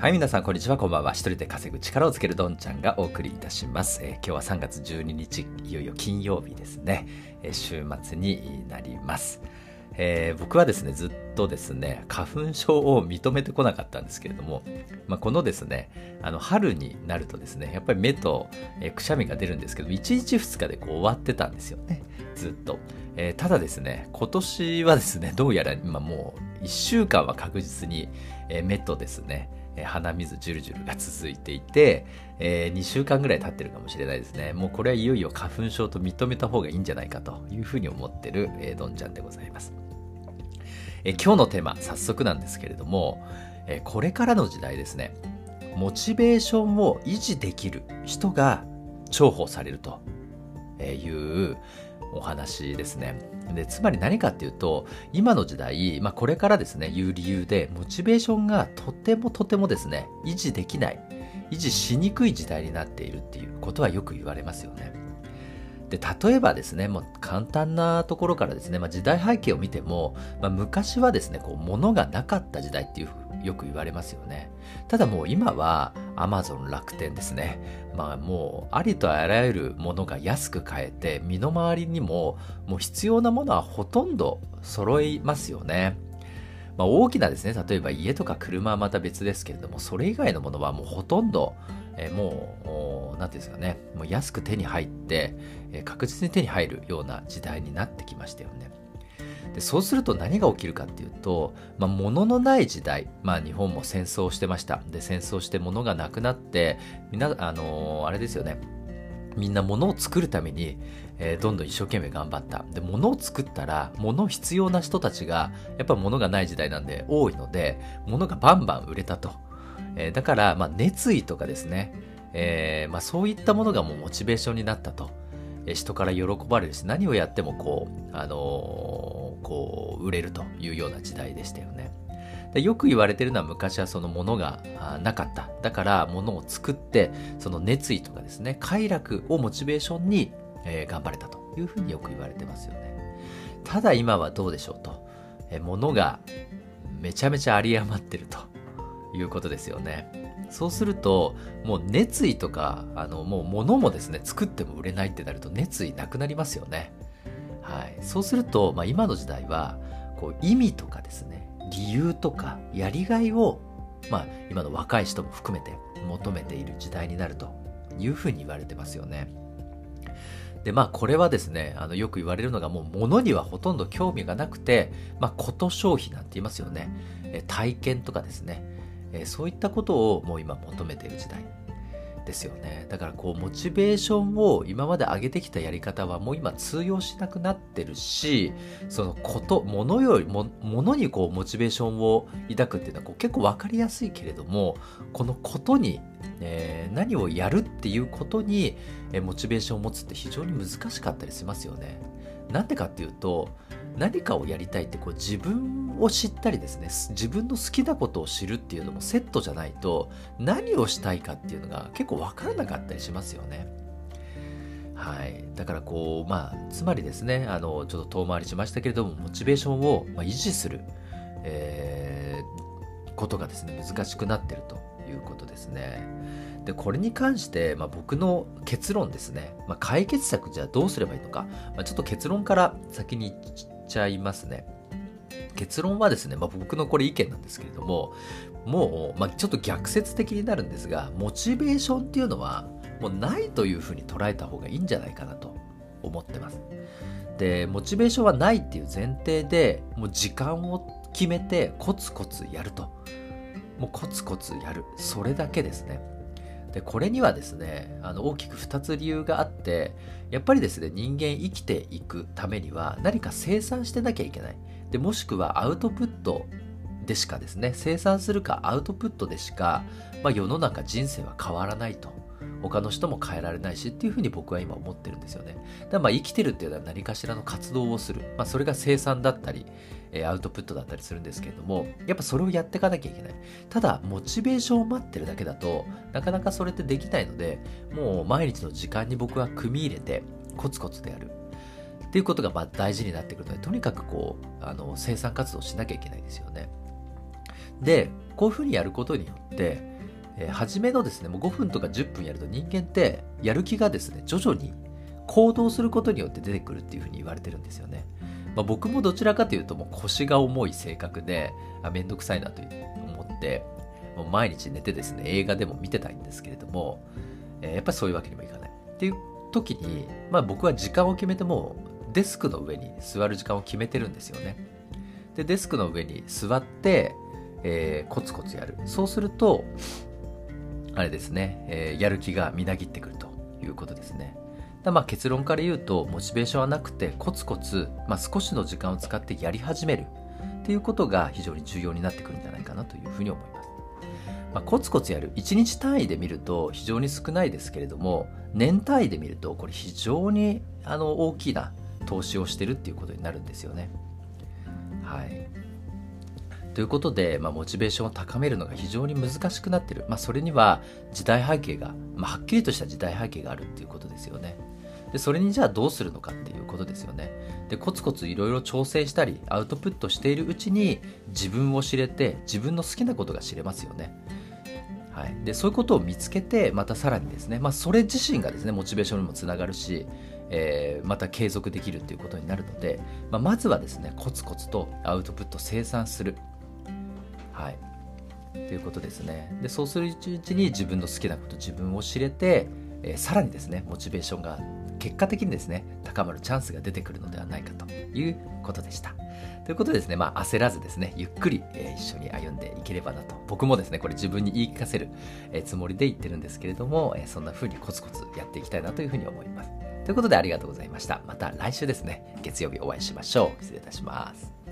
はい、皆さん、こんにちは。こんばんは。一人で稼ぐ力をつけるどんちゃんがお送りいたします。えー今日は3月12日、いよいよ金曜日ですね。えー週末になります。えー僕はですね、ずっとですね、花粉症を認めてこなかったんですけれども、まあ、このですね、あの、春になるとですね、やっぱり目と、えくしゃみが出るんですけど、1日2日でこう終わってたんですよね。ずっと。えただですね、今年はですね、どうやら今もう1週間は確実に、え目とですね、鼻水ジュルジュルが続いていて、え2週間ぐらい経ってるかもしれないですね。もうこれはいよいよ花粉症と認めた方がいいんじゃないかというふうに思ってる、えーどんちゃんでございます。えー今日のテーマ、早速なんですけれども、えこれからの時代ですね、モチベーションを維持できる人が重宝されるというお話ですね。でつまり何かっていうと今の時代、まあ、これからですねいう理由でモチベーションがとてもとてもですね維持できない維持しにくい時代になっているっていうことはよく言われますよね。で例えばですねもう簡単なところからですね、まあ、時代背景を見ても、まあ、昔はですねこう物がなかった時代っていうよく言われますよねただもう今はアマゾン楽天ですねまあもうありとあらゆるものが安く買えて身の回りにももう必要なものはほとんど揃いますよねまあ、大きなですね例えば家とか車はまた別ですけれどもそれ以外のものはもうほとんどえもう、おなんていうんですかね、もう安く手に入って、え確実に手に入るような時代になってきましたよね。でそうすると何が起きるかっていうと、まあ、物のない時代、まあ、日本も戦争してました。で、戦争して物がなくなって、みんな、あのーあれですよね、みんな物を作るために、えーどんどん一生懸命頑張った。で、物を作ったら、物必要な人たちが、やっぱ物がない時代なんで多いので、物がバンバン売れたと。えーだから、まあ、熱意とかですね、えーまあ、そういったものがもうモチベーションになったと。え人から喜ばれるし、何をやってもこう、あのこう、売れるというような時代でしたよね。でよく言われてるのは昔はその物がなかった。だから物を作って、その熱意とかですね、快楽をモチベーションに、えー頑張れたというふうによく言われてますよね。ただ今はどうでしょうと。えー物がめちゃめちゃ有り余ってるということですよね。そうすると、もう熱意とか、あの、もう物もですね、作っても売れないってなると熱意なくなりますよね。はい。そうすると、まあ今の時代は、こう意味とかですね、理由とかやりがいを、まあ今の若い人も含めて求めている時代になるというふうに言われてますよね。でまあこれはですねあのよく言われるのがもう物にはほとんど興味がなくて、まあ、こと消費なんて言いますよねえ体験とかですねえそういったことをもう今求めている時代ですよねだからこうモチベーションを今まで上げてきたやり方はもう今通用しなくなってるしそのこと物よりも物にこうモチベーションを抱くっていうのはこう結構分かりやすいけれどもこのことに、えー何をやるっていうことに、えーモチベーションを持つって非常に難しかったりしますよね。なんでかっていうと何かをやりたいってこう自分を知ったりですね自分の好きなことを知るっていうのもセットじゃないと何をしたいかっていうのが結構分からなかったりしますよね。はい、だからこうまあつまりですねあのちょっと遠回りしましたけれどもモチベーションを、維持する、えーことがですね難しくなってるということですね。でこれに関して、まあ、僕の結論ですね、まあ、解決策じゃあどうすればいいのか、まあ、ちょっと結論から先にちゃいますね。結論はですね、まあ、僕のこれ意見なんですけれどももう、まあ、ちょっと逆説的になるんですがモチベーションっていうのはもうないというふうに捉えた方がいいんじゃないかなと思ってます。でモチベーションはないっていう前提でもう時間を決めてコツコツやるともうコツコツやるそれだけですねでこれにはですねあの大きく2つ理由があってやっぱりですね人間生きていくためには何か生産してなきゃいけない。でもしくはアウトプットでしかですね生産するかアウトプットでしか、まあ、世の中人生は変わらないと。他の人も変えられないしっていうふうに僕は今思ってるんですよね。だからまあ生きてるっていうのは何かしらの活動をする。まあそれが生産だったり、えーアウトプットだったりするんですけれども、やっぱそれをやっていかなきゃいけない。ただ、モチベーションを待ってるだけだと、なかなかそれってできないので、もう毎日の時間に僕は組み入れて、コツコツでやる。っていうことがまあ大事になってくるので、とにかくこう、あの、生産活動しなきゃいけないですよね。で、こういうふうにやることによって、えー、初めのですね、もう5分とか10分やると人間ってやる気がですね、徐々に行動することによって出てくるっていうふうに言われてるんですよね。まあ、僕もどちらかというともう腰が重い性格で、あめんどくさいなと思って、もう毎日寝てですね、映画でも見てたいんですけれども、えー、やっぱりそういうわけにもいかない。っていう時に、まあ僕は時間を決めてもデスクの上に座る時間を決めてるんですよね。で、デスクの上に座って、えー、コツコツやる。そうすると、あれですね、えー、やる気がみなぎってくるということですね。まあ結論から言うと、モチベーションはなくて、コツコツ、まあ、少しの時間を使ってやり始めるっていうことが非常に重要になってくるんじゃないかなというふうに思います。まあ、コツコツやる1日単位で見ると非常に少ないですけれども年単位で見るとこれ非常にあの大きな投資をしてるっていうことになるんですよね。はい、ということで、まあ、モチベーションを高めるのが非常に難しくなってる、まあ、それには時代背景が、まあ、はっきりとした時代背景があるっていうことですよね。でそれにじゃあどうするのかっていうことですよね。でコツコツいろいろ調整したりアウトプットしているうちに自分を知れて自分の好きなことが知れますよね。はい、でそういうことを見つけてまたさらにですね、まあ、それ自身がですねモチベーションにもつながるし、えー、また継続できるということになるので、まあ、まずはですねコツコツとアウトプット生産する、はい、ということですねでそうするうちに自分の好きなこと自分を知れて、えー、さらにですねモチベーションが結果的にですね高まるチャンスが出てくるのではないかということでした。ということですね、まあ、焦らずですね、ゆっくり、えー、一緒に歩んでいければなと。僕もですね、これ自分に言い聞かせる、えー、つもりで言ってるんですけれども、えー、そんな風にコツコツやっていきたいなというふうに思います。ということでありがとうございました。また来週ですね、月曜日お会いしましょう。失礼いたします。